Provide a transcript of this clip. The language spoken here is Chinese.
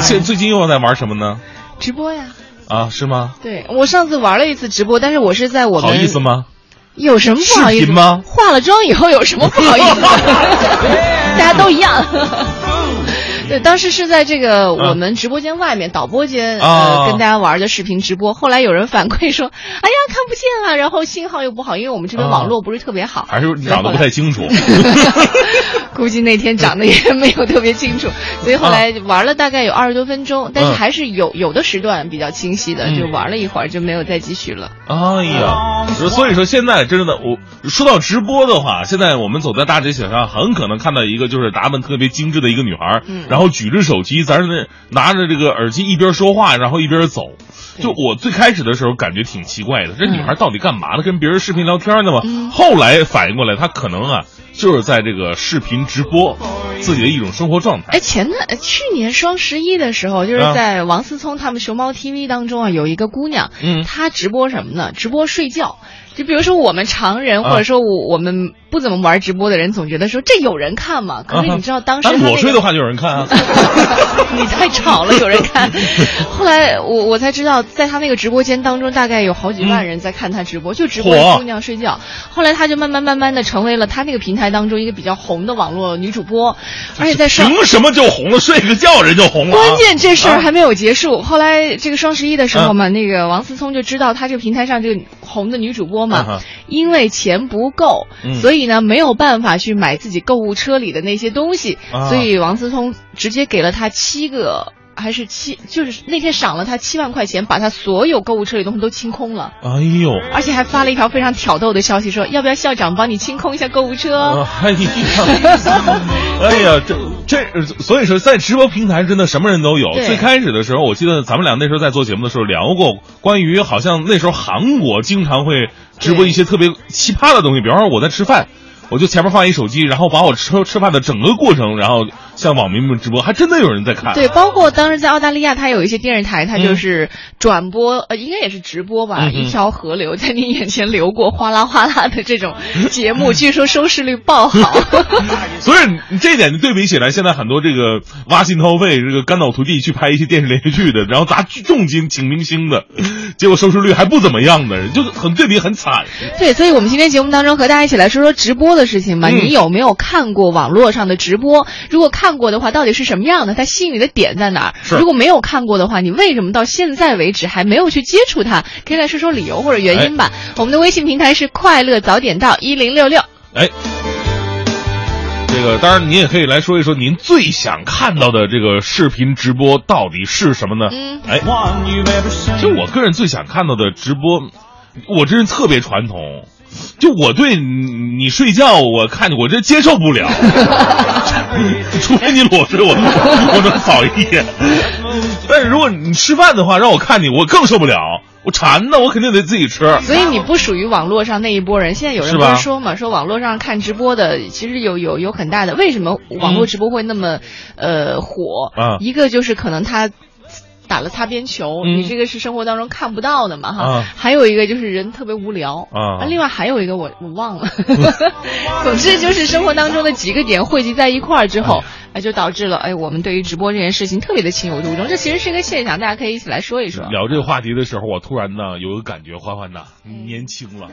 现最近又在玩什么呢？直播呀。啊，是吗？对，我上次玩了一次直播，但是我是在我们好意思吗？有什么不好意思吗？化了妆以后有什么不好意思？大家都一样。对，当时是在这个我们直播间外面导播间呃跟大家玩的视频直播，后来有人反馈说，哎呀看不见了，然后信号又不好，因为我们这边网络不是特别好，还是长得不太清楚。估计那天长得也没有特别清楚，所以后来玩了大概有二十多分钟，但是还是有有的时段比较清晰的，就玩了一会儿就没有再继续了。哎呀，所以说现在真的，我说到直播的话，现在我们走在大街小巷，很可能看到一个就是打扮特别精致的一个女孩，然后举着手机，咱那拿着这个耳机一边说话，然后一边走。就我最开始的时候感觉挺奇怪的，这女孩到底干嘛呢？跟别人视频聊天呢吗？后来反应过来，她可能啊。就是在这个视频直播自己的一种生活状态。哎，前段去年双十一的时候，就是在王思聪他们熊猫 TV 当中啊，有一个姑娘，嗯，她直播什么呢？直播睡觉。就比如说我们常人，或者说我我们不怎么玩直播的人，总觉得说这有人看吗？可是你知道当时我睡的话就有人看啊。你太吵了，有人看。后来我我才知道，在他那个直播间当中，大概有好几万人在看他直播，就直播姑娘睡觉。后来他就慢慢慢慢的成为了他那个平台当中一个比较红的网络女主播，而且在凭什么就红了？睡个觉人就红了？关键这事儿还没有结束。后来这个双十一的时候嘛，那个王思聪就知道他这个平台上这个红的女主播。嘛，因为钱不够，所以呢没有办法去买自己购物车里的那些东西，所以王思聪直接给了他七个。还是七，就是那天赏了他七万块钱，把他所有购物车里东西都清空了。哎呦！而且还发了一条非常挑逗的消息，说要不要校长帮你清空一下购物车？哎呀，哎呀，这这，所以说在直播平台真的什么人都有。最开始的时候，我记得咱们俩那时候在做节目的时候聊过，关于好像那时候韩国经常会直播一些特别奇葩的东西，比方说我在吃饭。我就前面放一手机，然后把我吃吃饭的整个过程，然后向网民们直播，还真的有人在看。对，包括当时在澳大利亚，它有一些电视台，它就是转播，呃，应该也是直播吧，一条河流在你眼前流过，哗啦哗啦的这种节目，据说收视率爆好。所以这一点对比起来，现在很多这个挖心掏肺、这个肝脑涂地去拍一些电视连续剧的，然后砸重金请明星的，结果收视率还不怎么样的，就很对比很惨。对，所以我们今天节目当中和大家一起来说说直播的。的事情吧，你有没有看过网络上的直播？如果看过的话，到底是什么样的？它吸引你的点在哪儿？如果没有看过的话，你为什么到现在为止还没有去接触它？可以来说说理由或者原因吧。我们的微信平台是快乐早点到一零六六。哎，这个当然，您也可以来说一说您最想看到的这个视频直播到底是什么呢？嗯，哎，就我个人最想看到的直播，我这人特别传统。就我对你睡觉，我看我这接受不了，除非你裸睡，我我能扫一眼。但是如果你吃饭的话，让我看你，我更受不了，我馋呢，我肯定得自己吃。所以你不属于网络上那一波人。现在有人不是说嘛，说网络上看直播的其实有有有很大的，为什么网络直播会那么呃火？啊一个就是可能他。打了擦边球，你这个是生活当中看不到的嘛哈。还有一个就是人特别无聊啊。另外还有一个我我忘了。总之就是生活当中的几个点汇集在一块儿之后，哎，就导致了哎，我们对于直播这件事情特别的情有独钟。这其实是一个现象，大家可以一起来说一说。聊这个话题的时候，我突然呢有个感觉，欢欢呐，年轻了。